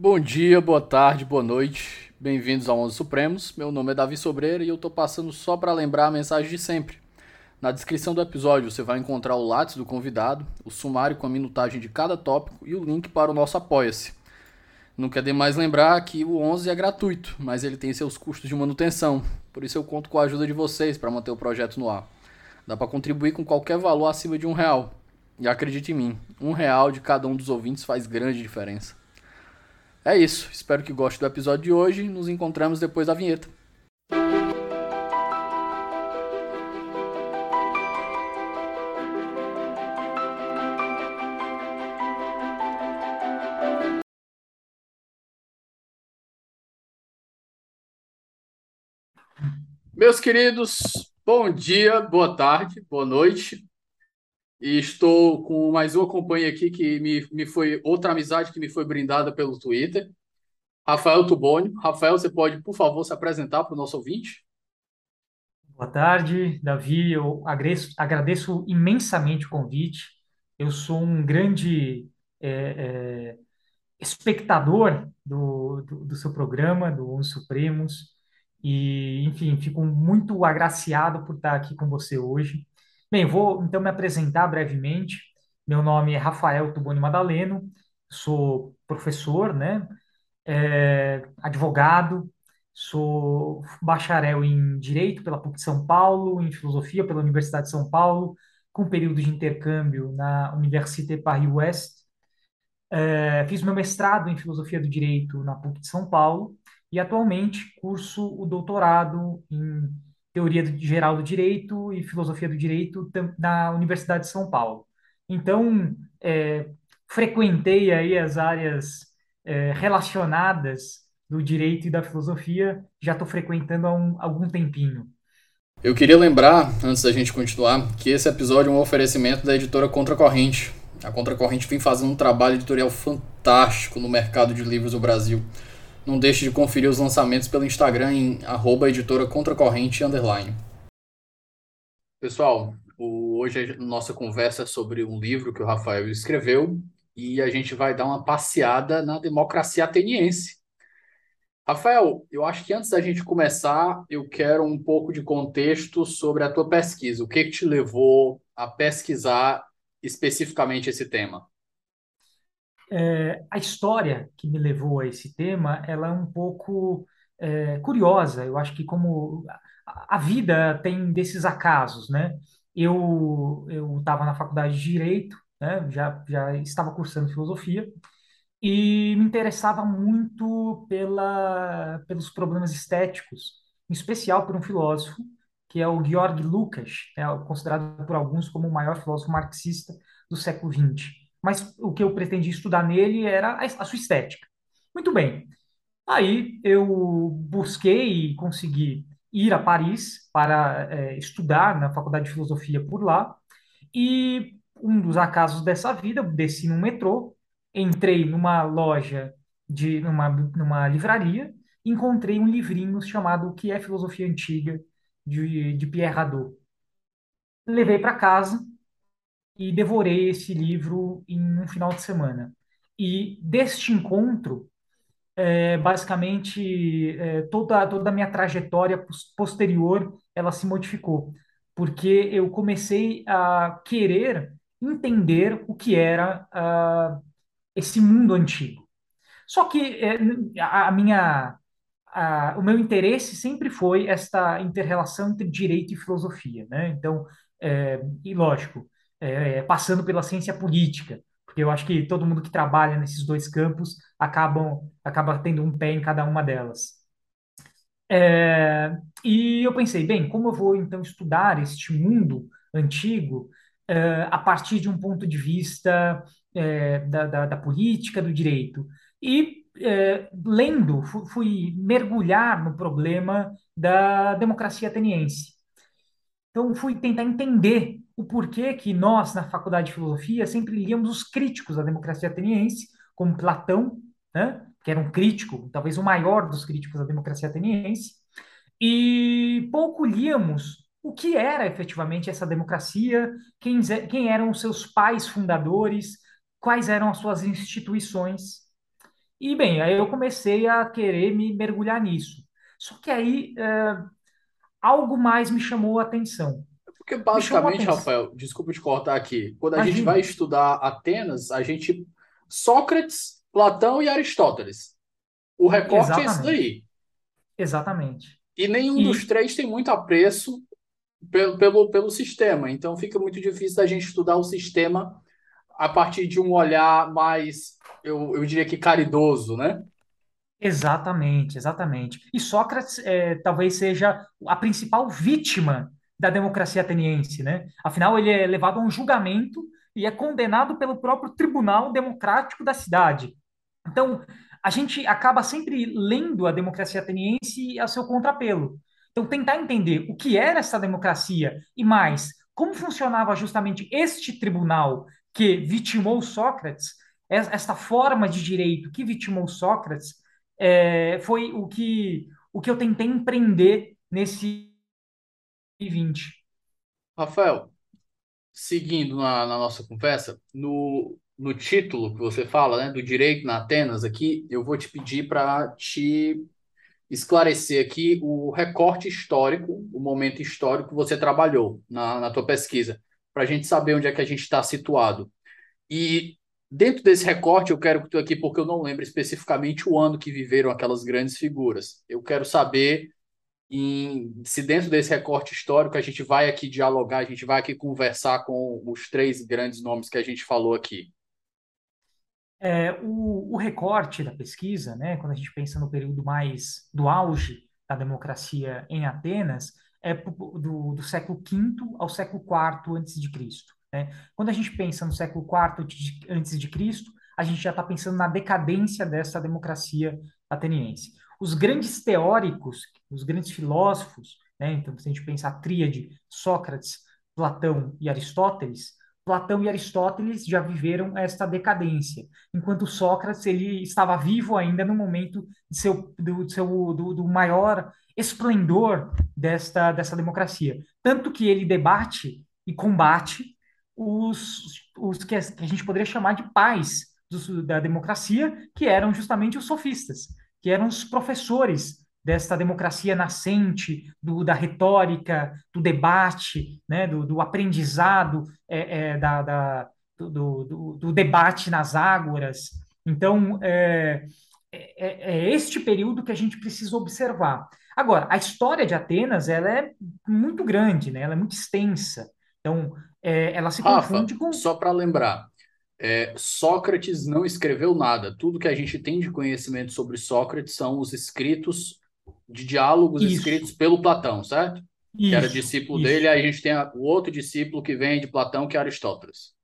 Bom dia, boa tarde, boa noite. Bem-vindos ao Onze Supremos. Meu nome é Davi Sobreira e eu tô passando só para lembrar a mensagem de sempre. Na descrição do episódio você vai encontrar o lápis do convidado, o sumário com a minutagem de cada tópico e o link para o nosso Apoia-se. Não quer demais lembrar que o 11 é gratuito, mas ele tem seus custos de manutenção. Por isso eu conto com a ajuda de vocês para manter o projeto no ar. Dá para contribuir com qualquer valor acima de um real. E acredite em mim, um real de cada um dos ouvintes faz grande diferença. É isso, espero que goste do episódio de hoje. Nos encontramos depois da vinheta. Meus queridos, bom dia, boa tarde, boa noite. E estou com mais uma companhia aqui que me, me foi outra amizade que me foi brindada pelo Twitter. Rafael Tubônio. Rafael, você pode, por favor, se apresentar para o nosso ouvinte? Boa tarde, Davi. Eu agradeço, agradeço imensamente o convite. Eu sou um grande é, é, espectador do, do, do seu programa, do Uns Supremos. E, enfim, fico muito agraciado por estar aqui com você hoje. Bem, vou então me apresentar brevemente. Meu nome é Rafael Tuboni Madaleno, sou professor, né? É, advogado, sou bacharel em Direito pela PUC de São Paulo, em Filosofia pela Universidade de São Paulo, com período de intercâmbio na Université Paris-Ouest. É, fiz meu mestrado em Filosofia do Direito na PUC de São Paulo e atualmente curso o doutorado em Teoria Geral do Direito e Filosofia do Direito na Universidade de São Paulo. Então, é, frequentei aí as áreas é, relacionadas do direito e da filosofia, já estou frequentando há um, algum tempinho. Eu queria lembrar, antes da gente continuar, que esse episódio é um oferecimento da editora Contracorrente. A Contracorrente vem fazendo um trabalho editorial fantástico no mercado de livros do Brasil. Não deixe de conferir os lançamentos pelo Instagram em arroba editora contracorrente underline. Pessoal, o, hoje a nossa conversa é sobre um livro que o Rafael escreveu e a gente vai dar uma passeada na democracia ateniense. Rafael, eu acho que antes da gente começar, eu quero um pouco de contexto sobre a tua pesquisa. O que, que te levou a pesquisar especificamente esse tema? É, a história que me levou a esse tema, ela é um pouco é, curiosa. Eu acho que como a, vida tem desses acasos, né? Eu eu estava na faculdade de direito, né? Já já estava cursando filosofia e me interessava muito pela pelos problemas estéticos, em especial por um filósofo que é o Georg Lukács, é considerado por alguns como o maior filósofo marxista do século XX mas o que eu pretendia estudar nele era a, a sua estética. Muito bem. Aí eu busquei e consegui ir a Paris para é, estudar na Faculdade de Filosofia por lá. E um dos acasos dessa vida, desci no metrô, entrei numa loja de numa, numa livraria, encontrei um livrinho chamado O que é Filosofia Antiga de, de Pierre Hadot. Levei para casa e devorei esse livro em um final de semana. E deste encontro, é, basicamente, é, toda, toda a minha trajetória posterior, ela se modificou, porque eu comecei a querer entender o que era uh, esse mundo antigo. Só que é, a, minha, o meu interesse sempre foi esta interrelação entre direito e filosofia, né? Então, é, e lógico, é, passando pela ciência política, porque eu acho que todo mundo que trabalha nesses dois campos acabam acaba tendo um pé em cada uma delas. É, e eu pensei, bem, como eu vou então estudar este mundo antigo é, a partir de um ponto de vista é, da, da, da, política, do direito? E é, lendo, fui mergulhar no problema da democracia ateniense. Então, fui tentar entender o porquê que nós, na faculdade de filosofia, sempre líamos os críticos da democracia ateniense, como Platão, né, que era um crítico, talvez o maior dos críticos da democracia ateniense, e pouco líamos o que era efetivamente essa democracia, quem, quem eram os seus pais fundadores, quais eram as suas instituições. E, bem, aí eu comecei a querer me mergulhar nisso. Só que aí é, algo mais me chamou a atenção. Porque basicamente. Rafael, desculpa te cortar aqui, quando a gente vai estudar Atenas, a gente Sócrates, Platão e Aristóteles. O recorte é esse Exatamente. daí. Exatamente. E nenhum dos E três tem muito apreço pelo, pelo, pelo sistema. Então fica muito difícil da gente estudar o sistema a partir de um olhar mais, eu, eu diria que caridoso, né? exatamente, exatamente. E Sócrates é, talvez seja a principal vítima da democracia ateniense, né? Afinal, ele é levado a um julgamento e é condenado pelo próprio Tribunal Democrático da cidade. Então, a gente acaba sempre lendo a democracia ateniense a seu contrapelo. Então, tentar entender o que era essa democracia e mais, como funcionava justamente este tribunal que vitimou Sócrates, es- esta forma de direito que vitimou Sócrates, é, foi o que, o que eu tentei empreender nesse 20. Rafael, seguindo na, na nossa conversa, no, no título que você fala, né, do direito na Atenas aqui, eu vou te pedir para te esclarecer aqui o recorte histórico, o momento histórico que você trabalhou na, na tua pesquisa, para a gente saber onde é que a gente está situado. E dentro desse recorte, eu quero que tu aqui, porque eu não lembro especificamente o ano que viveram aquelas grandes figuras. Eu quero saber se dentro desse recorte histórico a gente vai aqui dialogar, a gente vai aqui conversar com os três grandes nomes que a gente falou aqui. É, o, o recorte da pesquisa, né, quando a gente pensa no período mais do auge da democracia em Atenas, é do, do século quinto ao século quarto antes de Cristo, né? Quando a gente pensa no século de- antes de Cristo, a gente já está pensando na decadência dessa democracia ateniense. Os grandes teóricos, os grandes filósofos, né, então se a gente pensar a tríade Sócrates, Platão e Aristóteles, Platão e Aristóteles já viveram esta decadência enquanto Sócrates ele estava vivo ainda no momento de seu, do, seu, do, do maior esplendor desta, dessa democracia. Tanto que ele debate e combate os, os que, a, gente poderia chamar de pais do, da democracia, que eram justamente os sofistas, que eram os professores desta democracia nascente, do, da retórica, do debate, né, do, do aprendizado é, é, da, da, do, do, do, debate nas ágoras. Então, é, é, é, este período que a gente precisa observar. Agora, a história de Atenas ela é muito grande, né? ela é muito extensa. Então, é, ela se Rafa, confunde com só para lembrar, é, Sócrates não escreveu nada. Tudo que a gente tem de conhecimento sobre Sócrates são os escritos de diálogos isso, escritos pelo Platão, certo? Que era isso, discípulo dele, isso. aí a gente tem o outro discípulo que vem de Platão, que é Aristóteles.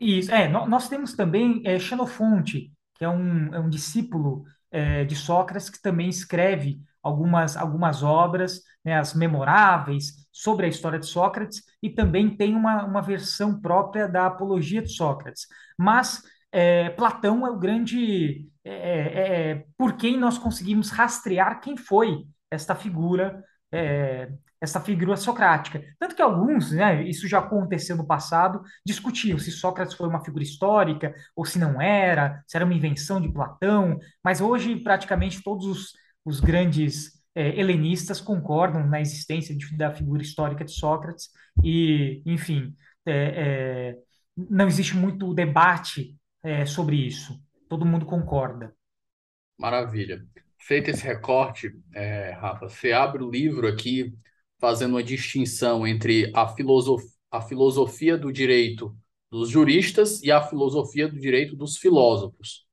Isso, é, nó- nós temos também é, Xenofonte, que é um, é um discípulo é, de Sócrates, que também escreve algumas, algumas obras, né, as memoráveis, sobre a história de Sócrates, e também tem uma, uma versão própria da Apologia de Sócrates. Mas é, Platão é o grande, é, é, é, por quem nós conseguimos rastrear quem foi esta figura, é, esta figura socrática. Tanto que alguns, né, isso já aconteceu no passado, discutiam se Sócrates foi uma figura histórica ou se não era, se era uma invenção de Platão, mas hoje praticamente todos os, os grandes é, helenistas concordam na existência de, da figura histórica de Sócrates e, enfim, é, é, não existe muito debate é, sobre isso. Todo mundo concorda. Maravilha. Feito esse recorte, é, Rafa, você abre o livro aqui fazendo uma distinção entre a filosof a filosofia do direito dos juristas e a filosofia do direito dos filósofos.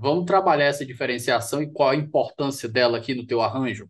Vamos trabalhar essa diferenciação e qual a importância dela aqui no teu arranjo?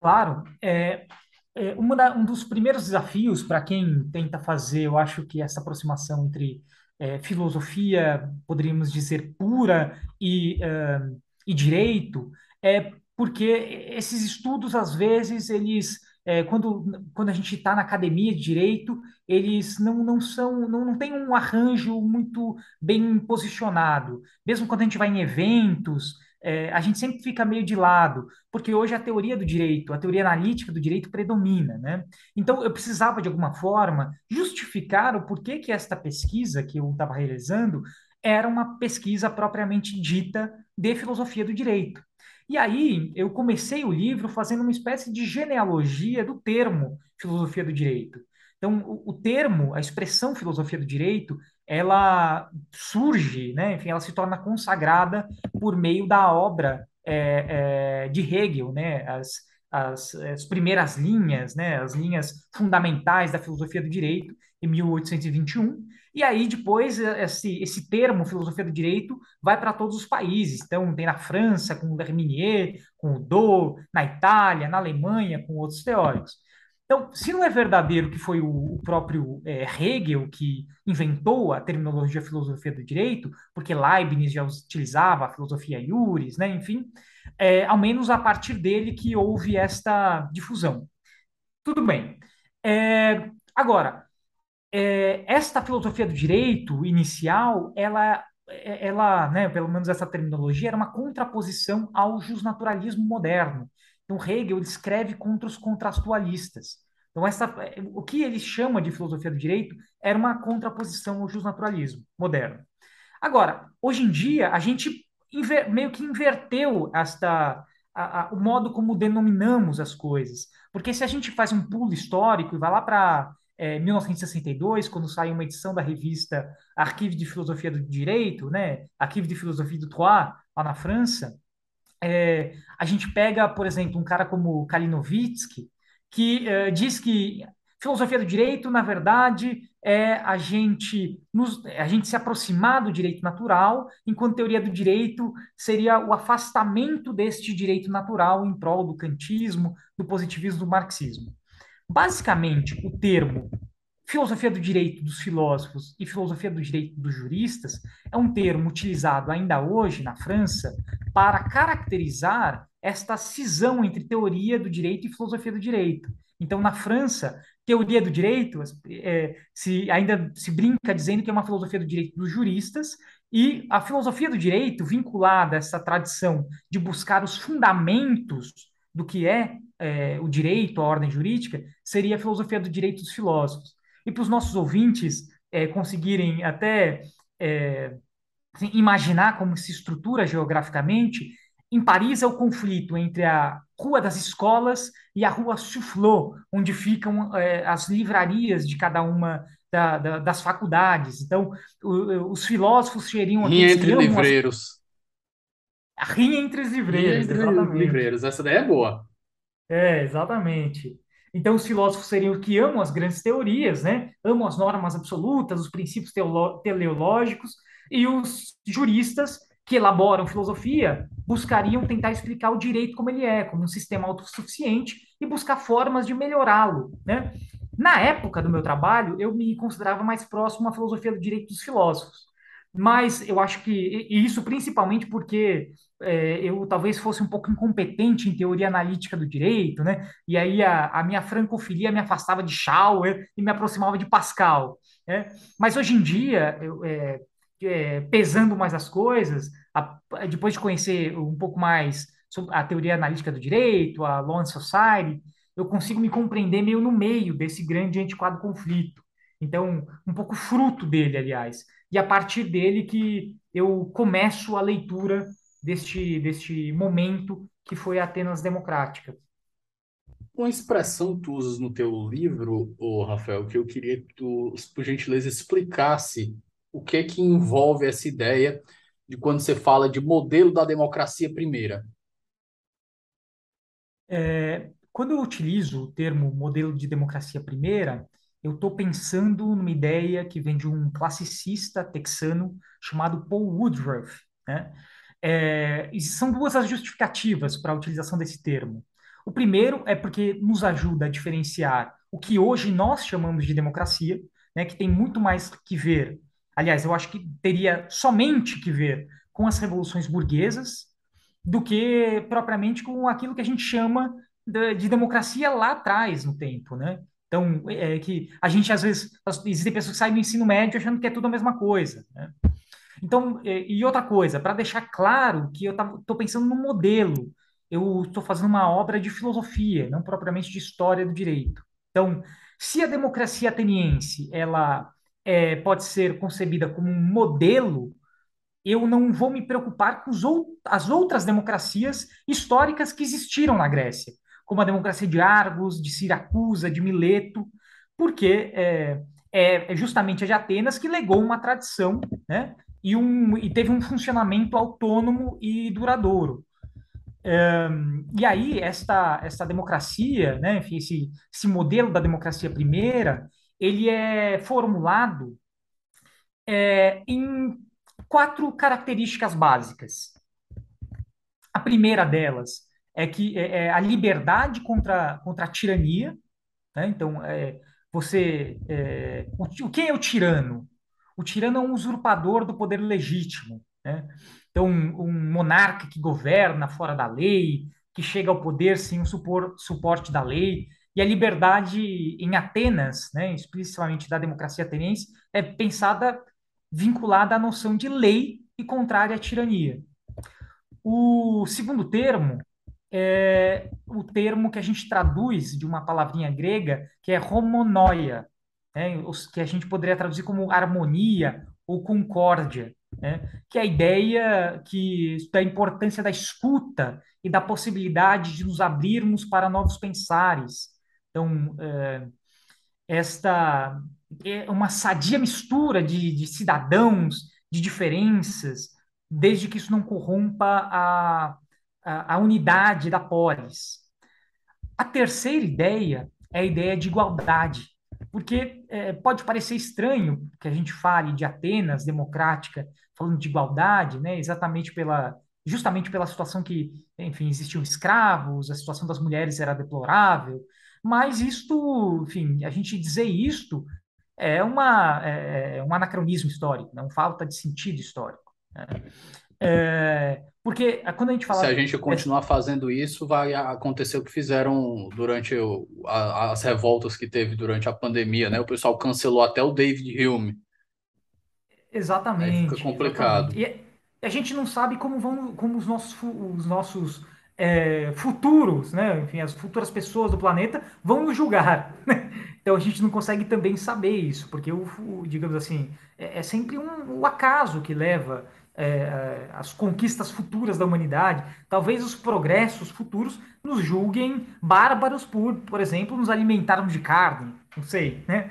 Claro, é, é da- um dos primeiros desafios para quem tenta fazer, eu acho que essa aproximação entre é, filosofia, poderíamos dizer, pura e, é, e direito, é porque esses estudos, às vezes, eles, é, quando, quando a gente está na academia de direito, eles não, não são, não, não tem um arranjo muito bem posicionado. Mesmo quando a gente vai em eventos, é, a gente sempre fica meio de lado porque hoje a teoria do direito, a teoria analítica do direito predomina, né? Então, eu precisava, de alguma forma, justificar o porquê que esta pesquisa que eu estava realizando era uma pesquisa propriamente dita de filosofia do direito. E aí eu comecei o livro fazendo uma espécie de genealogia do termo filosofia do direito. Então, o, o termo, a expressão filosofia do direito, ela surge, né? Enfim, ela se torna consagrada por meio da obra é, é, de Hegel, né? As, as, as, primeiras linhas, né? As linhas fundamentais da filosofia do direito, em 1821. E aí, depois, esse, esse termo, filosofia do direito, vai para todos os países. Então, tem na França, com o Lerminier, com o Do, na Itália, na Alemanha, com outros teóricos. Então, se não é verdadeiro que foi o, próprio é, Hegel que inventou a terminologia filosofia do direito, porque Leibniz já utilizava a filosofia iuris, né? enfim, é, ao menos a partir dele que houve esta difusão. Tudo bem. É, agora, é, esta filosofia do direito inicial, ela, ela né, pelo menos essa terminologia, era uma contraposição ao justnaturalismo moderno. Então, Hegel escreve contra os contrastualistas. Então, essa, o que ele chama de filosofia do direito era uma contraposição ao justnaturalismo moderno. Agora, hoje em dia, a gente inver, meio que inverteu esta, a, a, o modo como denominamos as coisas. Porque se a gente faz um pulo histórico e vai lá para é, 1962, quando sai uma edição da revista Arquivo de Filosofia do Direito, né, Arquivo de Filosofia do Troyes, lá na França, é, a gente pega, por exemplo, um cara como Kalinowski, que é, diz que filosofia do direito, na verdade, é a gente, nos, a gente se aproximar do direito natural, enquanto teoria do direito seria o afastamento deste direito natural em prol do kantismo, do positivismo, do marxismo. Basicamente, o termo filosofia do direito dos filósofos e filosofia do direito dos juristas é um termo utilizado ainda hoje na França para caracterizar esta cisão entre teoria do direito e filosofia do direito. Então, na França, teoria do direito é, se ainda se brinca dizendo que é uma filosofia do direito dos juristas e a filosofia do direito vinculada a essa tradição de buscar os fundamentos do que é, é o direito, a ordem jurídica, seria a filosofia do direito dos filósofos. E para os nossos ouvintes é, conseguirem até é, assim, imaginar como se estrutura geograficamente, em Paris é o conflito entre a Rua das Escolas e a Rua Soufflot, onde ficam é, as livrarias de cada uma da, da, das faculdades. Então, o, os filósofos seriam... Rinha entre livreiros. As... Rinha entre os livreiros, entre livreiros, essa daí é boa. É, exatamente. Então, os filósofos seriam que amam as grandes teorias, né? amam as normas absolutas, os princípios teleológicos, e os juristas que elaboram filosofia buscariam tentar explicar o direito como ele é, como um sistema autossuficiente e buscar formas de melhorá-lo, né? Na época do meu trabalho, eu me considerava mais próximo à filosofia do direito dos filósofos, mas eu acho que e isso principalmente porque é, eu talvez fosse um pouco incompetente em teoria analítica do direito, né? E aí a, a minha francofilia me afastava de Schauer e me aproximava de Pascal. Né? Mas hoje em dia, eu, é, é, pesando mais as coisas, a, depois de conhecer um pouco mais a teoria analítica do direito, a Law and Society, eu consigo me compreender meio no meio desse grande antiquado conflito. Então, um pouco fruto dele, aliás. E a partir dele que eu começo a leitura deste, deste momento que foi a Atenas Democrática. Uma expressão que tu usas no teu livro, ô Rafael, que eu queria que tu, por gentileza, explicasse o que é que envolve essa ideia de quando você fala de modelo da democracia primeira? É, quando eu utilizo o termo modelo de democracia primeira, eu estou pensando numa ideia que vem de um classicista texano chamado Paul Woodruff. Né? É, e são duas as justificativas para a utilização desse termo. O primeiro é porque nos ajuda a diferenciar o que hoje nós chamamos de democracia, né, que tem muito mais que ver Aliás, eu acho que teria somente que ver com as revoluções burguesas do que propriamente com aquilo que a gente chama de, de democracia lá atrás no tempo, né? Então, é que a gente às vezes existem pessoas que saem do ensino médio achando que é tudo a mesma coisa, né? Então, e outra coisa, para deixar claro que eu estou pensando no modelo, eu estou fazendo uma obra de filosofia, não propriamente de história do direito. Então, se a democracia ateniense ela é, pode ser concebida como um modelo eu não vou me preocupar com as outras democracias históricas que existiram na Grécia, como a democracia de Argos, de Siracusa, de Mileto, porque é, é, é justamente a de Atenas que legou uma tradição, né? E, um, e teve um funcionamento autônomo e duradouro. Um, e aí, esta, esta democracia, né, enfim, esse, esse modelo da democracia primeira, ele é formulado é, em quatro características básicas. A primeira delas é que é, é a liberdade contra, contra a tirania. Né? Então, é, você. É, o, quem é o tirano? O tirano é um usurpador do poder legítimo. Né? Então, um, um monarca que governa fora da lei, que chega ao poder sem o supor, suporte da lei. E a liberdade em Atenas, né, especificamente da democracia ateniense, é pensada vinculada à noção de lei e contrária à tirania. O segundo termo é o termo que a gente traduz de uma palavrinha grega, que é homonoia, né, que a gente poderia traduzir como harmonia ou concórdia, né, que é a ideia que, da importância da escuta e da possibilidade de nos abrirmos para novos pensares. Então, é, esta é uma sadia mistura de, de cidadãos, de diferenças, desde que isso não corrompa a, a, unidade da polis. A terceira ideia é a ideia de igualdade, porque é, pode parecer estranho que a gente fale de Atenas democrática falando de igualdade, né, exatamente pela justamente pela situação que, enfim, existiam escravos, a situação das mulheres era deplorável, mas isto, enfim, a gente dizer isto é, uma, é, é um anacronismo histórico, não falta de sentido histórico. Né? É, porque quando a gente fala. Se a gente continuar fazendo isso, vai acontecer o que fizeram durante o, a, as revoltas que teve durante a pandemia, né? O pessoal cancelou até o David Hume. Exatamente. Aí fica complicado. Exatamente. E a gente não sabe como vão, como os nossos, os nossos é, futuros, né? Enfim, as futuras pessoas do planeta vão nos julgar. Então a gente não consegue também saber isso, porque o, o digamos assim, é, é sempre um, o acaso que leva é, é, as conquistas futuras da humanidade. Talvez os progressos futuros nos julguem bárbaros por, por exemplo, nos alimentarmos de carne. Não sei, né?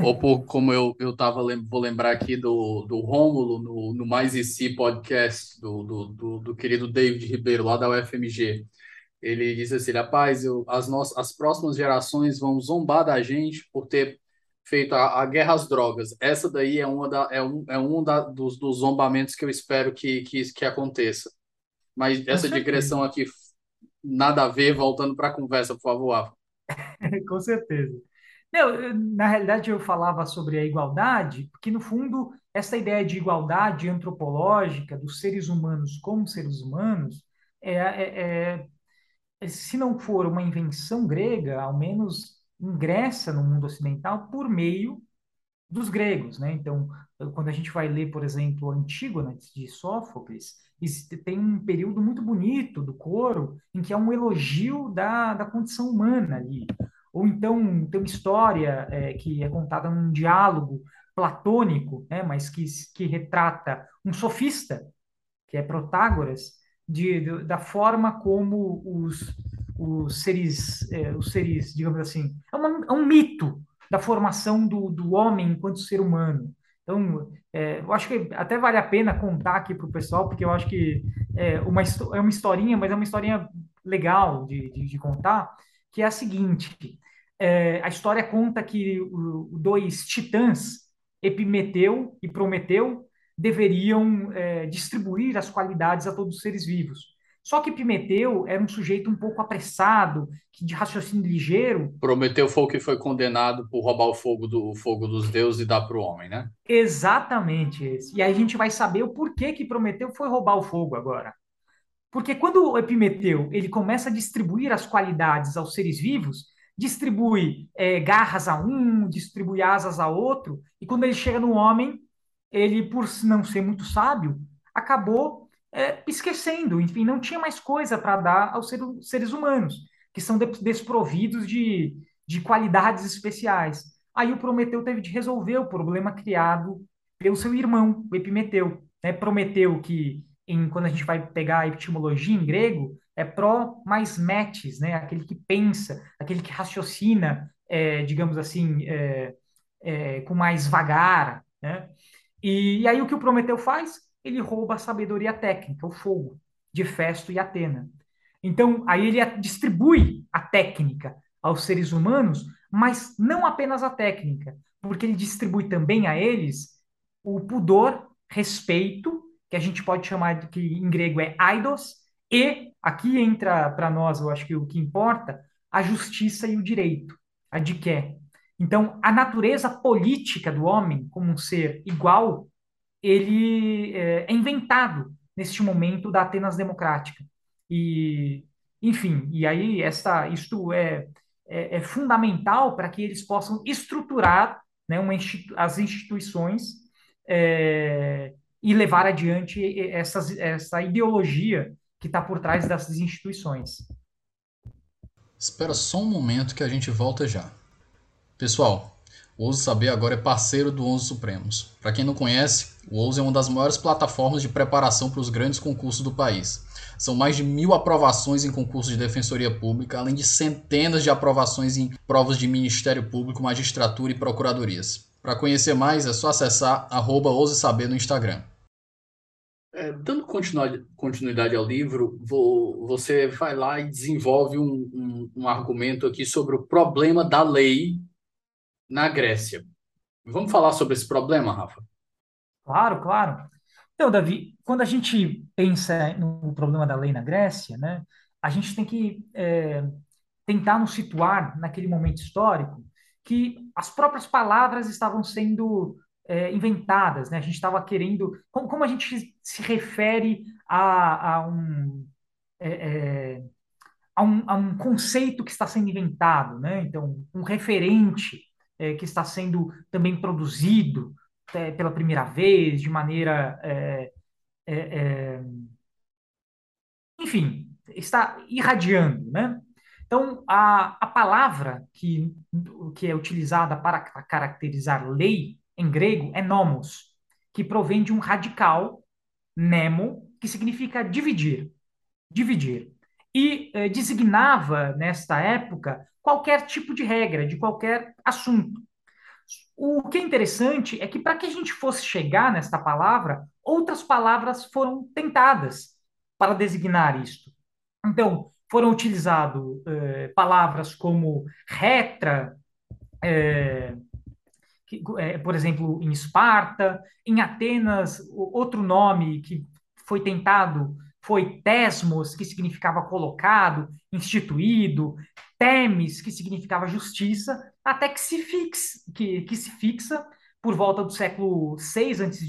Ou por, como eu, eu tava, vou lembrar aqui do, do Rômulo, no, no Mais e Si podcast, do, do, do, do querido David Ribeiro, lá da UFMG. Ele disse assim, rapaz, eu, as, nossas, as próximas gerações vão zombar da gente por ter feito a, a guerra às drogas. Essa daí é, uma da, é um, é um da, dos, dos zombamentos que eu espero que, que, que aconteça. Mas essa digressão aqui, nada a ver, voltando para a conversa, por favor. Com certeza. Não, na realidade, eu falava sobre a igualdade, porque, no fundo, essa ideia de igualdade antropológica dos seres humanos como seres humanos, é, é, é, se não for uma invenção grega, ao menos ingressa no mundo ocidental por meio dos gregos, né? Então, quando a gente vai ler, por exemplo, Antígona de Sófocles, tem um período muito bonito do coro em que é um elogio da, da condição humana ali. Ou então tem uma história é, que é contada num diálogo platônico, né, mas que, que retrata um sofista, que é Protágoras, de, de da forma como os, os seres, é, os seres, digamos assim, é, uma, é, um mito da formação do, do homem enquanto ser humano. Então, é, eu acho que até vale a pena contar aqui para o pessoal, porque eu acho que é uma, é uma historinha, mas é uma historinha legal de, de, de contar, que é a seguinte: é, a história conta que o, dois titãs, Epimeteu e Prometeu, deveriam é, distribuir as qualidades a todos os seres vivos. Só que Epimeteu era um sujeito um pouco apressado, de raciocínio ligeiro. Prometeu foi o que foi condenado por roubar o fogo do o fogo dos deuses e dar para o homem, né? Exatamente esse. E aí a gente vai saber o porquê que Prometeu foi roubar o fogo agora. Porque quando o Epimeteu ele começa a distribuir as qualidades aos seres vivos, distribui é, garras a um, distribui asas a outro, e quando ele chega no homem, ele, por não ser muito sábio, acabou é, esquecendo, enfim, não tinha mais coisa para dar aos ser, seres humanos, que são desprovidos de, de qualidades especiais. Aí o Prometeu teve de resolver o problema criado pelo seu irmão, o Epimeteu. Né? Prometeu que, em, quando a gente vai pegar a etimologia em grego, é pró mais metes, né? aquele que pensa, aquele que raciocina, é, digamos assim, é, é, com mais vagar. Né? E, e aí o que o Prometeu faz? Ele rouba a sabedoria técnica, o fogo, de Festo e Atena. Então, aí ele distribui a técnica aos seres humanos, mas não apenas a técnica, porque ele distribui também a eles o pudor, respeito, que a gente pode chamar de que em grego é aidos, e aqui entra para nós, eu acho que o que importa, a justiça e o direito, a de que. Então, a natureza política do homem como um ser igual, ele é, é inventado neste momento da Atenas democrática. E, enfim, e aí esta, isto é, é, é fundamental para que eles possam estruturar né, uma institu as instituições é, e levar adiante essas, essa ideologia que está por trás dessas instituições. Espera só um momento que a gente volta já. Pessoal, o Ouso Saber agora é parceiro do Onze Supremos. Para quem não conhece, o Ouso é uma das maiores plataformas de preparação para os grandes concursos do país. São mais de mil aprovações em concursos de defensoria pública, além de centenas de aprovações em provas de Ministério Público, magistratura e procuradorias. Para conhecer mais, é só acessar arroba Saber no Instagram. É, dando continuidade ao livro, vou, você vai lá e desenvolve um, um, um argumento aqui sobre o problema da lei na Grécia. Vamos falar sobre esse problema, Rafa? Claro, claro. Então, Davi, quando a gente pensa no problema da lei na Grécia, né, a gente tem que é, tentar nos situar naquele momento histórico que as próprias palavras estavam sendo é, inventadas, né? A gente estava querendo, como, como, a gente se refere a, a um, é, é, a um, a um conceito que está sendo inventado, né? Então, um referente é, que está sendo também produzido, é, pela primeira vez, de maneira. É, enfim, está irradiando, né? Então, a, a palavra que, que é utilizada para caracterizar lei em grego é nomos, que provém de um radical, nemo, que significa dividir. Dividir. E eh, designava, nesta época, qualquer tipo de regra, de qualquer assunto. O que é interessante é que para que a gente fosse chegar nesta palavra, outras palavras foram tentadas para designar isto. Então, foram utilizadas eh, palavras como retra, eh, que, eh, por exemplo, em Esparta, em Atenas, outro nome que foi tentado foi tesmos, que significava colocado, instituído, temes, que significava justiça, até que se, que, que se fixa por volta do século 6 a.C.,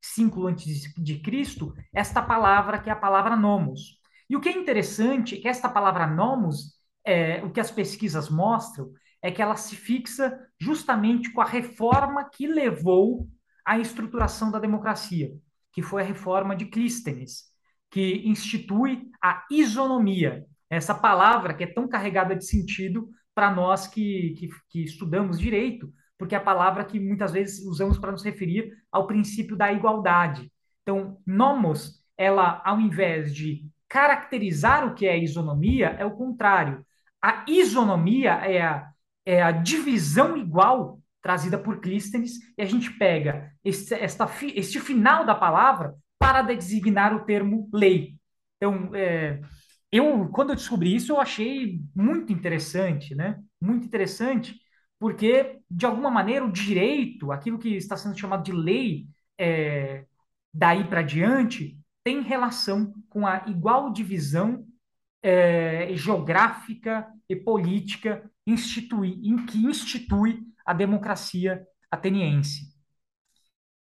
5 a.C., esta palavra que é a palavra nomos. E o que é interessante é que esta palavra nomos, é, o que as pesquisas mostram, é que ela se fixa justamente com a reforma que levou à estruturação da democracia, que foi a reforma de Clístenes, que institui a isonomia, essa palavra que é tão carregada de sentido para nós que, que, que, estudamos direito, porque é a palavra que muitas vezes usamos para nos referir ao princípio da igualdade. Então, nomos, ela, ao invés de caracterizar o que é isonomia, é o contrário. A isonomia é a, é a divisão igual trazida por Clístenes, e a gente pega este, esta, este final da palavra para designar o termo lei. Então, é, eu, quando eu descobri isso, eu achei muito interessante, né? Muito interessante, porque, de alguma maneira, o direito, aquilo que está sendo chamado de lei, é, daí para diante, tem relação com a igual divisão é, geográfica e política institui, em que institui a democracia ateniense.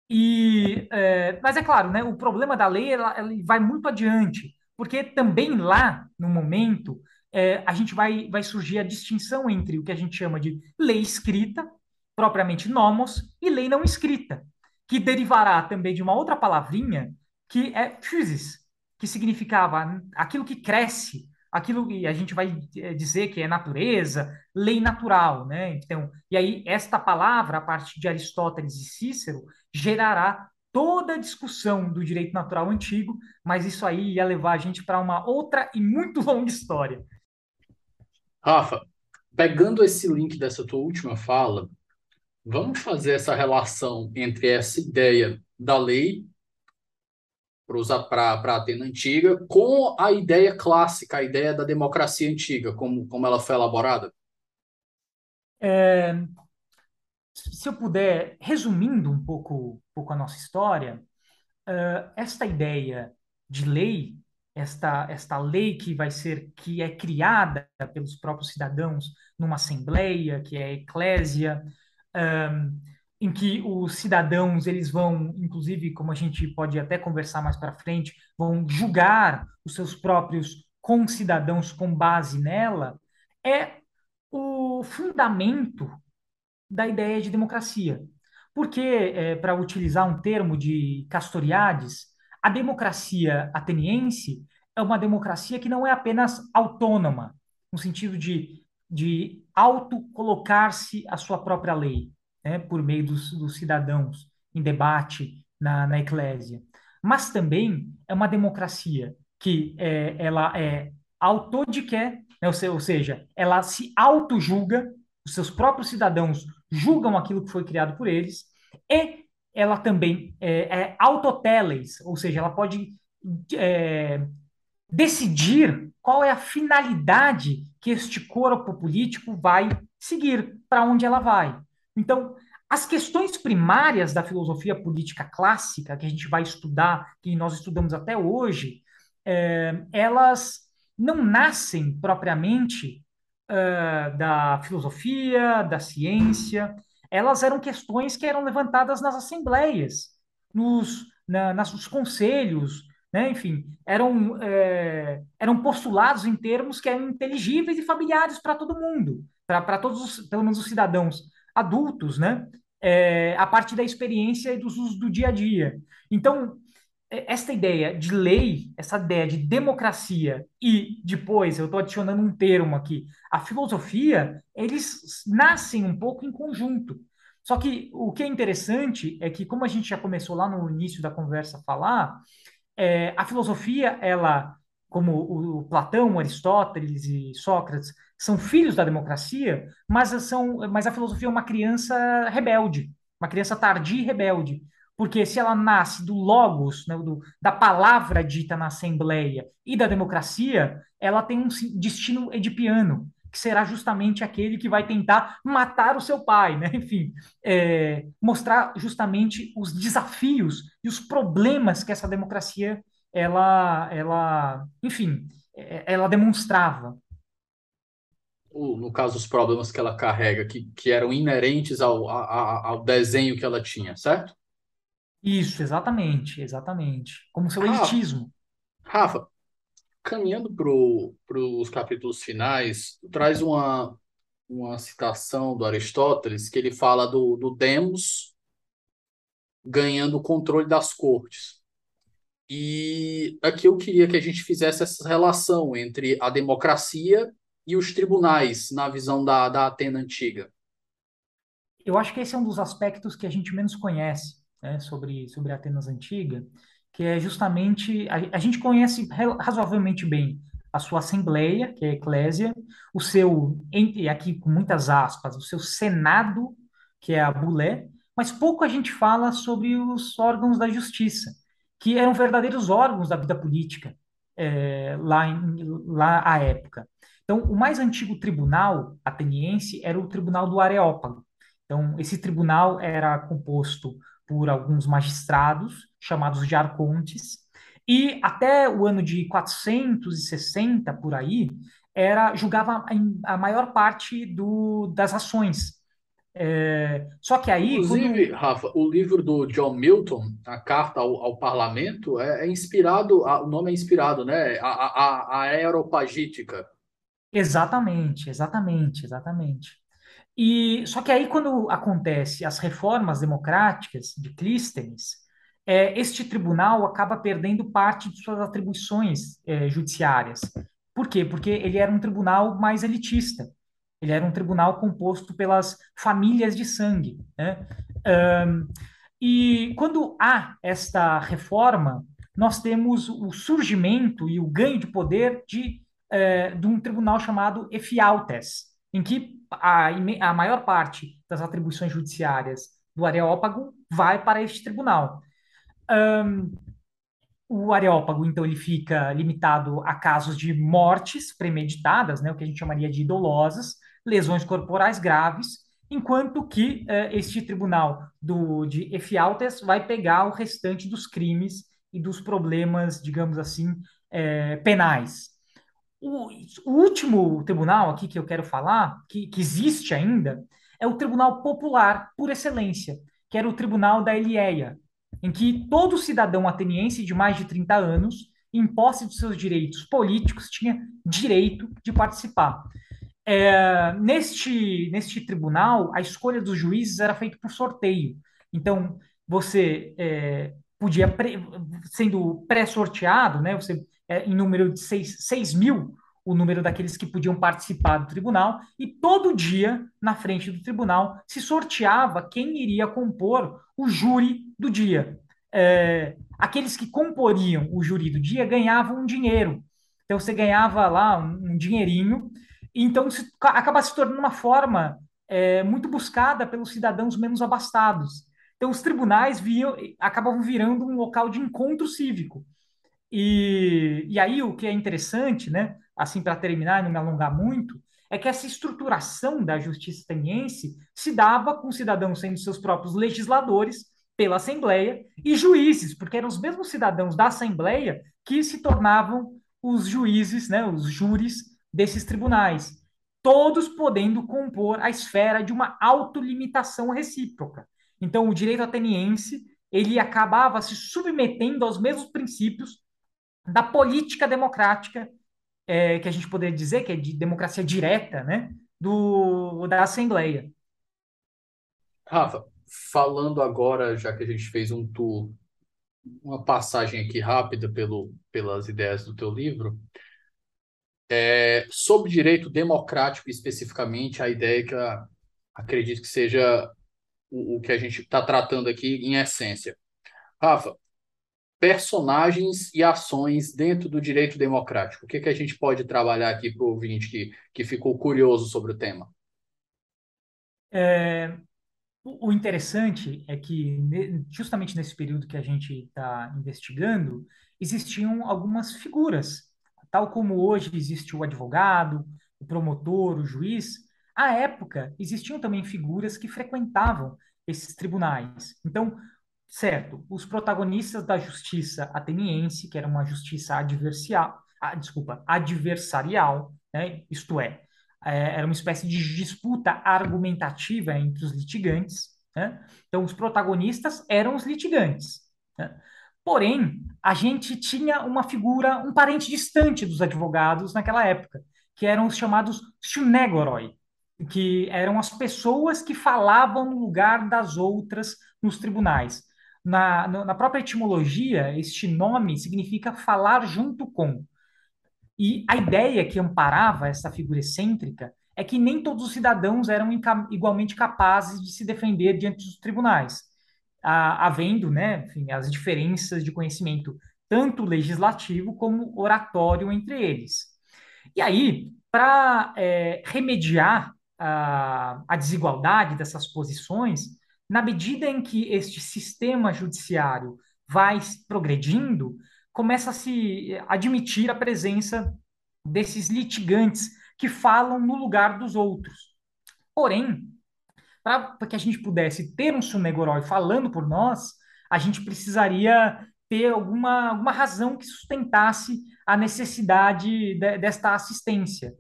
E, é, mas é claro, né, o problema da lei ela, ela vai muito adiante porque também lá, no momento, é, a gente vai, vai surgir a distinção entre o que a gente chama de lei escrita, propriamente nomos, e lei não escrita, que derivará também de uma outra palavrinha, que é physis, que significava aquilo que cresce, aquilo que a gente vai é, dizer que é natureza, lei natural, né? Então, e aí esta palavra, a partir de Aristóteles e Cícero, gerará toda a discussão do direito natural antigo, mas isso aí ia levar a gente para uma outra e muito longa história. Rafa, pegando esse link dessa tua última fala, vamos fazer essa relação entre essa ideia da lei para a Atena antiga com a ideia clássica, a ideia da democracia antiga, como, como ela foi elaborada? É, se eu puder, resumindo um pouco, um pouco a nossa história, uh, esta ideia de lei, esta, esta lei que vai ser, que é criada pelos próprios cidadãos numa assembleia, que é a eclésia, em que os cidadãos, eles vão, inclusive, como a gente pode até conversar mais para frente, vão julgar os seus próprios concidadãos com base nela, é o fundamento da ideia de democracia. Porque, é, para utilizar um termo de Castoriades, a democracia ateniense é uma democracia que não é apenas autônoma, no sentido de, de auto-colocar-se a sua própria lei, né, por meio dos, dos cidadãos em debate na, na eclésia, mas também é uma democracia que é, ela é autodiqué, né, ou seja, ela se auto-julga, os seus próprios cidadãos julgam aquilo que foi criado por eles, e ela também é, é autoteles, ou seja, ela pode é, decidir qual é a finalidade que este corpo político vai seguir, para onde ela vai. Então, as questões primárias da filosofia política clássica, que a gente vai estudar, que nós estudamos até hoje, é, elas não nascem propriamente uh, da filosofia, da ciência, elas eram questões que eram levantadas nas assembleias, nos, na, nos conselhos, né? enfim, eram, é, eram postulados em termos que eram inteligíveis e familiares para todo mundo, para todos, os, pelo menos os cidadãos adultos, né? É, a partir da experiência e dos usos do dia a dia. Então, é, esta ideia de lei, essa ideia de democracia e depois eu estou adicionando um termo aqui, a filosofia, eles nascem um pouco em conjunto. Só que o que é interessante é que, como a gente já começou lá no início da conversa a falar, é, a filosofia, ela, como o, Platão, Aristóteles e Sócrates são filhos da democracia, mas, são, mas a filosofia é uma criança rebelde, uma criança tardia e rebelde. Porque se ela nasce do logos, né, do, da palavra dita na Assembleia e da democracia, ela tem um destino edipiano, que será justamente aquele que vai tentar matar o seu pai, né? Enfim, é, mostrar justamente os desafios e os problemas que essa democracia, ela, ela, enfim, é, ela demonstrava. No caso, os problemas que ela carrega, que, que eram inerentes ao, ao desenho que ela tinha, certo? Isso, exatamente, exatamente. Como seu Rafa, elitismo. Rafa, caminhando para os capítulos finais, traz uma, uma citação do Aristóteles que ele fala do, do Demos ganhando o controle das cortes. E aqui eu queria que a gente fizesse essa relação entre a democracia e os tribunais na visão da, da Atena antiga. Eu acho que esse é um dos aspectos que a gente menos conhece né, sobre, sobre Atenas antiga, que é justamente, a, a gente conhece razoavelmente bem a sua assembleia, que é a eclésia, o seu, entre aqui com muitas aspas, o seu senado, que é a bulé, mas pouco a gente fala sobre os órgãos da justiça, que eram verdadeiros órgãos da vida política é, lá, em, lá à época. Então, o mais antigo tribunal ateniense era o Tribunal do Areópago. Então, esse tribunal era composto por alguns magistrados, chamados de arcontes, e até o ano de 460, por aí, era julgava a maior parte do, das ações. É, só que aí. Inclusive, quando... Rafa, o livro do John Milton, A Carta ao, ao Parlamento, é, é inspirado, a, o nome é inspirado, né? A, a, a Aeropagítica. Exatamente, exatamente, exatamente. E só que aí quando acontece as reformas democráticas de Clístenes, é, este tribunal acaba perdendo parte de suas atribuições é, judiciárias. Por quê? Porque ele era um tribunal mais elitista. Ele era um tribunal composto pelas famílias de sangue. Né? Um, E quando há esta reforma, nós temos o surgimento e o ganho de poder de, eh, de um tribunal chamado Efialtes, em que a, a maior parte das atribuições judiciárias do Areópago vai para este tribunal. Um, o Areópago, então, ele fica limitado a casos de mortes premeditadas, né, o que a gente chamaria de dolosas, lesões corporais graves, enquanto que uh, este tribunal do, de Efialtes vai pegar o restante dos crimes e dos problemas, digamos assim, é, penais. O, o, último tribunal aqui que eu quero falar, que, que existe ainda, é o Tribunal Popular por excelência, que era o Tribunal da Elieia, em que todo cidadão ateniense de mais de 30 anos, em posse de seus direitos políticos, tinha direito de participar. É, neste, neste tribunal, a escolha dos juízes era feita por sorteio. Então, você é, podia, pre, sendo pré-sorteado, né, você, é, em número de 6 mil, o número daqueles que podiam participar do tribunal, e todo dia, na frente do tribunal, se sorteava quem iria compor o júri do dia. É, aqueles que comporiam o júri do dia ganhavam um dinheiro. Então, você ganhava lá um, um dinheirinho, então se, acaba se tornando uma forma é, muito buscada pelos cidadãos menos abastados. Então, os tribunais viam, acabavam virando um local de encontro cívico. E, e aí, o que é interessante, né, assim, para terminar e não me alongar muito, é que essa estruturação da justiça ateniense se dava com cidadãos sendo seus próprios legisladores pela Assembleia e juízes, porque eram os mesmos cidadãos da Assembleia que se tornavam os juízes, né, os júris desses tribunais, todos podendo compor a esfera de uma autolimitação recíproca. Então, o direito ateniense ele acabava se submetendo aos mesmos princípios da política democrática, é, que a gente poderia dizer que é de democracia direta, né, do, da Assembleia. Rafa, falando agora, já que a gente fez um tour, uma passagem aqui rápida pelo, pelas ideias do teu livro, é, sobre direito democrático especificamente, a ideia que acredito que seja o, o que a gente está tratando aqui em essência. Rafa, personagens e ações dentro do direito democrático. O que, que a gente pode trabalhar aqui para o ouvinte que, que ficou curioso sobre o tema? É, o interessante é que, justamente nesse período que a gente está investigando, existiam algumas figuras. Tal como hoje existe o advogado, o promotor, o juiz, à época existiam também figuras que frequentavam esses tribunais. Então, certo, os protagonistas da justiça ateniense, que era uma justiça adversial, ah, desculpa, adversarial, né? isto é, é, era uma espécie de disputa argumentativa entre os litigantes. Né? Então, os protagonistas eram os litigantes. Né? Porém, a gente tinha uma figura, um parente distante dos advogados naquela época, que eram os chamados synegoroi, que eram as pessoas que falavam no lugar das outras nos tribunais. Na, na própria etimologia, este nome significa falar junto com. E a ideia que amparava essa figura excêntrica é que nem todos os cidadãos eram igualmente capazes de se defender diante dos tribunais, havendo né, enfim, as diferenças de conhecimento, tanto legislativo como oratório entre eles. E aí, para é, remediar a, a desigualdade dessas posições, na medida em que este sistema judiciário vai progredindo, começa a se admitir a presença desses litigantes que falam no lugar dos outros. Porém, para que a gente pudesse ter um Sunegoroi falando por nós, a gente precisaria ter alguma, alguma razão que sustentasse a necessidade de, desta assistência.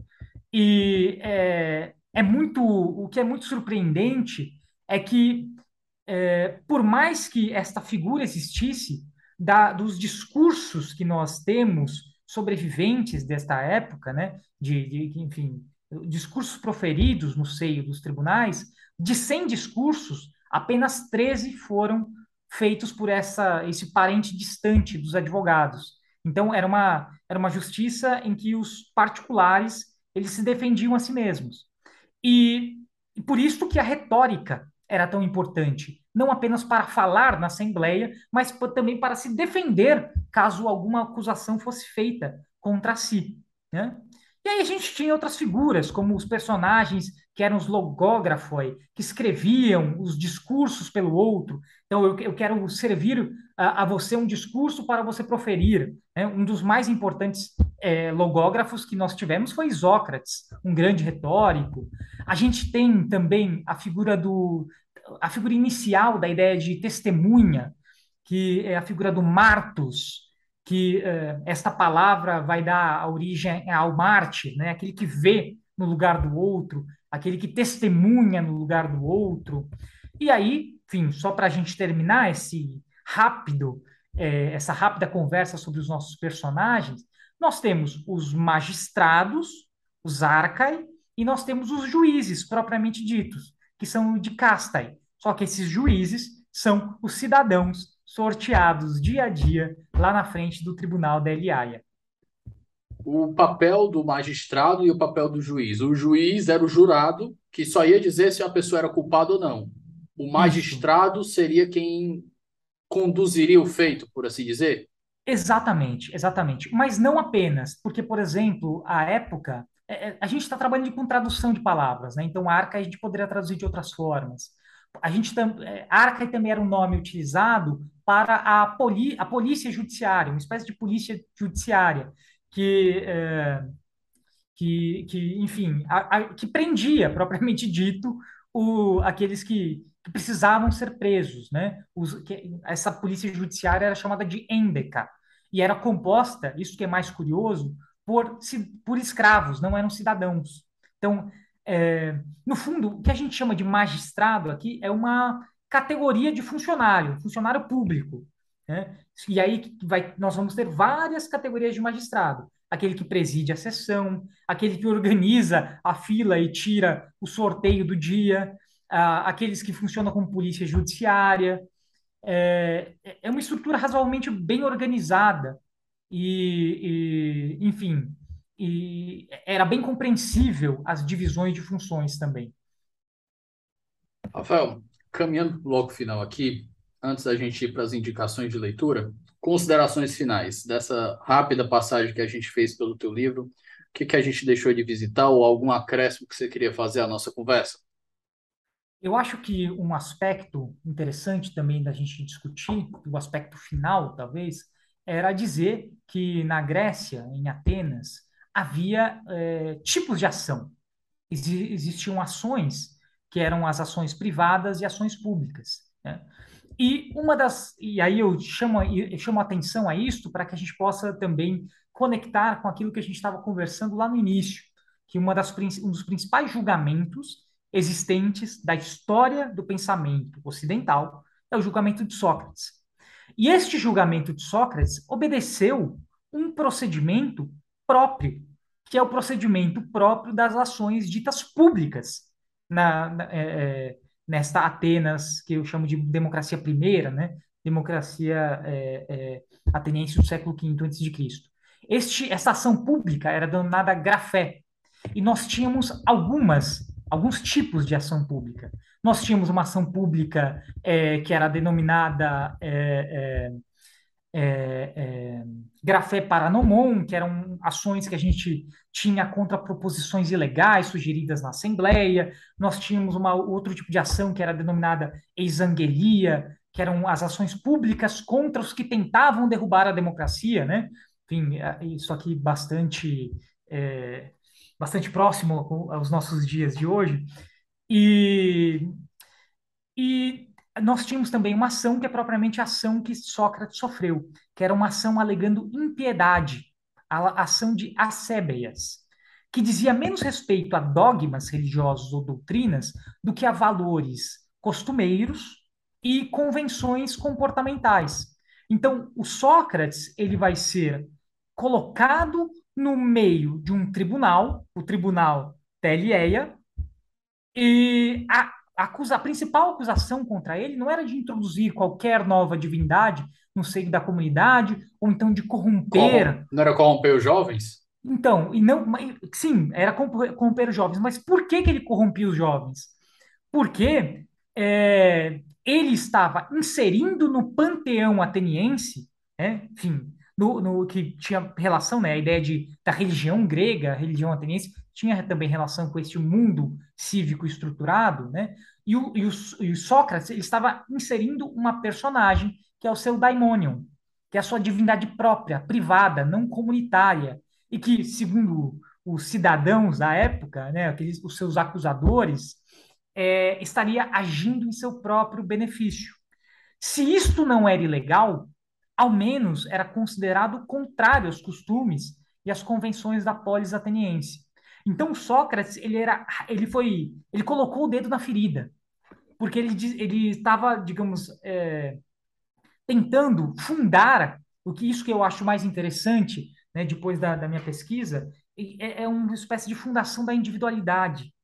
E é, é muito, o que é muito surpreendente é que é, por mais que esta figura existisse, da, dos discursos que nós temos sobreviventes desta época, né, de, de, enfim, discursos proferidos no seio dos tribunais, de 100 discursos, apenas 13 foram feitos por essa, esse parente distante dos advogados. Então, era uma, era uma justiça em que os particulares eles se defendiam a si mesmos. E, e por isso que a retórica era tão importante não apenas para falar na Assembleia, mas também para se defender caso alguma acusação fosse feita contra si. Né? E aí a gente tinha outras figuras, como os personagens que eram os logógrafos, que escreviam os discursos pelo outro. Então, eu, eu quero servir a, a, você um discurso para você proferir. Né? Um dos mais importantes é, logógrafos que nós tivemos foi Isócrates, um grande retórico. A gente tem também a figura do a figura inicial da ideia de testemunha, que é a figura do Martus, que uh, esta palavra vai dar origem ao Marte, né? aquele que vê no lugar do outro, aquele que testemunha no lugar do outro. E aí, enfim, só para a gente terminar esse rápido, é, essa rápida conversa sobre os nossos personagens, nós temos os magistrados, os arcai, e nós temos os juízes propriamente ditos, que são de castai. Só que esses juízes são os cidadãos sorteados dia a dia lá na frente do tribunal da Eliaia. O papel do magistrado e o papel do juiz. O juiz era o jurado que só ia dizer se a pessoa era culpada ou não. O magistrado Isso. seria quem conduziria o feito, por assim dizer? Exatamente, exatamente. Mas não apenas, porque, por exemplo, a época, é, é, a gente está trabalhando com tradução de palavras, né? Então, arca a gente poderia traduzir de outras formas. A gente é, arca também era um nome utilizado para a, poli, a polícia judiciária, uma espécie de polícia judiciária, que, é, que, que enfim, a, a, que prendia, propriamente dito, o, aqueles que, que precisavam ser presos. Né? Os, que, essa polícia judiciária era chamada de Endeca, e era composta, isso que é mais curioso, por, por escravos, não eram cidadãos. Então, é, no fundo, o que a gente chama de magistrado aqui é uma categoria de funcionário, funcionário público. Né? E aí vai, nós vamos ter várias categorias de magistrado. Aquele que preside a sessão, aquele que organiza a fila e tira o sorteio do dia, aqueles que funcionam como polícia judiciária. É, é uma estrutura razoavelmente bem organizada e, e enfim, e era bem compreensível as divisões de funções também. Rafael, caminhando para o bloco final aqui, antes da gente ir para as indicações de leitura, considerações finais dessa rápida passagem que a gente fez pelo teu livro, o que, que a gente deixou de visitar ou algum acréscimo que você queria fazer à nossa conversa? Eu acho que um aspecto interessante também da gente discutir, o aspecto final, talvez, era dizer que na Grécia, em Atenas, havia é, tipos de ação. Ex existiam ações que eram as ações privadas e ações públicas. Né? E uma das e aí eu chamo eu chamo atenção a isto para que a gente possa também conectar com aquilo que a gente estava conversando lá no início, que uma das um dos principais julgamentos existentes da história do pensamento ocidental é o julgamento de Sócrates. E este julgamento de Sócrates obedeceu um procedimento próprio, que é o procedimento próprio das ações ditas públicas na, na é, é, nesta Atenas, que eu chamo de democracia primeira, né? democracia é, é, ateniense do século V a.C. Este, essa ação pública era denominada grafé, e nós tínhamos algumas, alguns tipos de ação pública. Nós tínhamos uma ação pública é, que era denominada é, é, grafé paranomon, que eram ações que a gente tinha contra proposições ilegais sugeridas na Assembleia. Nós tínhamos uma, outro tipo de ação que era denominada exangelia, que eram as ações públicas contra os que tentavam derrubar a democracia, né? Enfim, é, isso aqui bastante, é, bastante próximo aos nossos dias de hoje. E, e nós tínhamos também uma ação que é propriamente a ação que Sócrates sofreu, que era uma ação alegando impiedade, a ação de Acébias, que dizia menos respeito a dogmas religiosos ou doutrinas do que a valores costumeiros e convenções comportamentais. Então, o Sócrates ele vai ser colocado no meio de um tribunal, o tribunal Telieia, e a, a principal acusação contra ele não era de introduzir qualquer nova divindade no seio da comunidade, ou então de corromper. Não era corromper os jovens? Então, e não, sim, era corromper os jovens, mas por que, que ele corrompia os jovens? Porque é, ele estava inserindo no panteão ateniense, né, enfim, no, no, que tinha relação, né, a ideia de, da religião grega, a religião ateniense, tinha também relação com este mundo cívico estruturado, né, e o, e o, e o Sócrates ele estava inserindo uma personagem que é o seu daimonion, que é a sua divindade própria, privada, não comunitária, e que, segundo os cidadãos da época, né, aqueles, os seus acusadores, é, estaria agindo em seu próprio benefício. Se isto não era ilegal, ao menos era considerado contrário aos costumes e às convenções da polis ateniense. Então Sócrates ele era, ele foi, ele colocou o dedo na ferida, porque ele ele estava, digamos, é, tentando fundar o que isso que eu acho mais interessante, né, depois da, da minha pesquisa, é, é uma espécie de fundação da individualidade.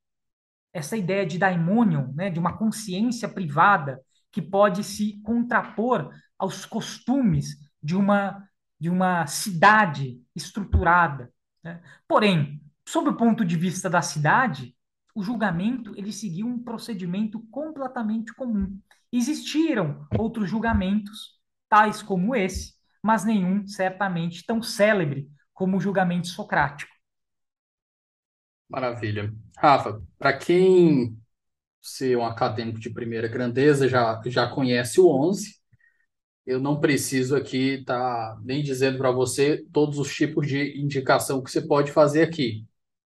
Essa ideia de daimonion, né, de uma consciência privada que pode se contrapor aos costumes de uma, de uma cidade estruturada. Né? Porém, sob o ponto de vista da cidade, o julgamento ele seguiu um procedimento completamente comum. Existiram outros julgamentos, tais como esse, mas nenhum certamente tão célebre como o julgamento socrático. Maravilha. Rafa, para quem ser um acadêmico de primeira grandeza já, já conhece o 11, eu não preciso aqui estar tá nem dizendo para você todos os tipos de indicação que você pode fazer aqui.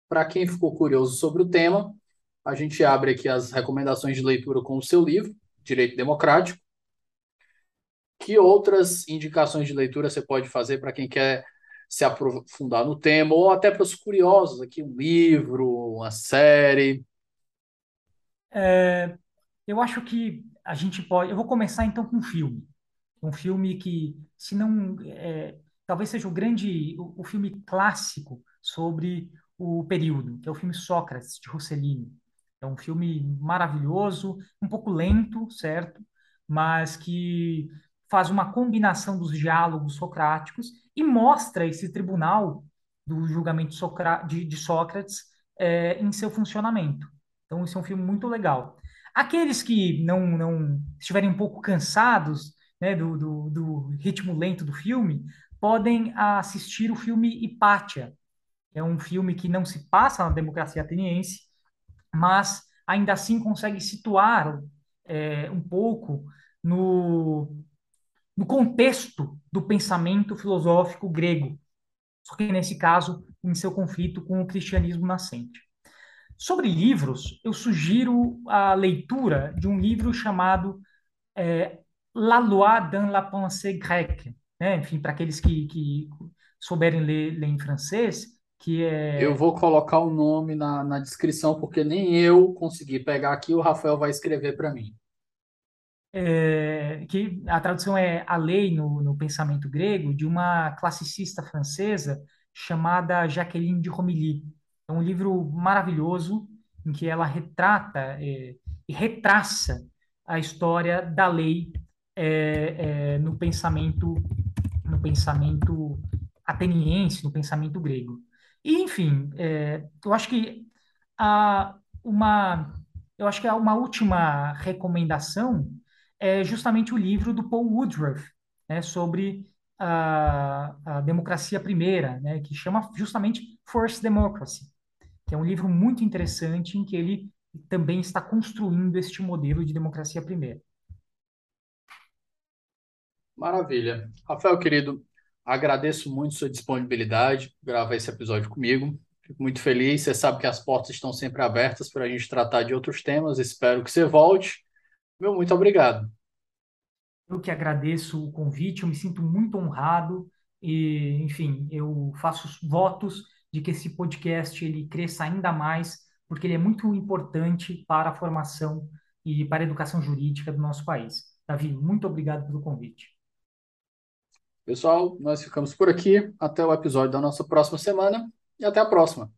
Para quem ficou curioso sobre o tema, a gente abre aqui as recomendações de leitura com o seu livro, Direito Democrático. Que outras indicações de leitura você pode fazer para quem quer se aprofundar no tema, ou até para os curiosos aqui, um livro, uma série? É, eu acho que a gente pode. Eu vou começar então com um filme. Um filme que, se não. É, talvez seja o grande. O, o, filme clássico sobre o período, que é o filme Sócrates, de Rossellini. É um filme maravilhoso, um pouco lento, certo? Mas que faz uma combinação dos diálogos socráticos e mostra esse tribunal do julgamento de, Sócrates é, em seu funcionamento. Então, isso é um filme muito legal. Aqueles que não, não estiverem um pouco cansados né, do, do, do ritmo lento do filme, podem assistir o filme Hipátia. É um filme que não se passa na democracia ateniense, mas ainda assim consegue situar é, um pouco no, no contexto do pensamento filosófico grego, só que nesse caso em seu conflito com o cristianismo nascente. Sobre livros, eu sugiro a leitura de um livro chamado é, La Loi dans la pensée grecque, né? enfim, para aqueles que, que souberem ler, ler em francês, que é... Eu vou colocar o nome na, na descrição, porque nem eu consegui pegar aqui, o Rafael vai escrever para mim é, que a tradução é a lei no, no pensamento grego, de uma classicista francesa chamada Jacqueline de Romilly. É um livro maravilhoso em que ela retrata é, e retraça a história da lei é, é, no pensamento no pensamento ateniense, no pensamento grego. E, enfim, é, eu acho que a, uma eu acho que uma última recomendação é justamente o livro do Paul Woodruff, né, sobre a, a democracia primeira, né, que chama justamente First Democracy, que é um livro muito interessante em que ele também está construindo este modelo de democracia primeira. Maravilha. Rafael, querido, agradeço muito sua disponibilidade, gravar esse episódio comigo. Fico muito feliz. Você sabe que as portas estão sempre abertas para a gente tratar de outros temas. Espero que você volte. Meu muito obrigado. Eu que agradeço o convite, eu me sinto muito honrado e, enfim, eu faço votos de que esse podcast ele cresça ainda mais, porque ele é muito importante para a formação e para a educação jurídica do nosso país. Davi, muito obrigado pelo convite. Pessoal, nós ficamos por aqui. Até o episódio da nossa próxima semana e até a próxima.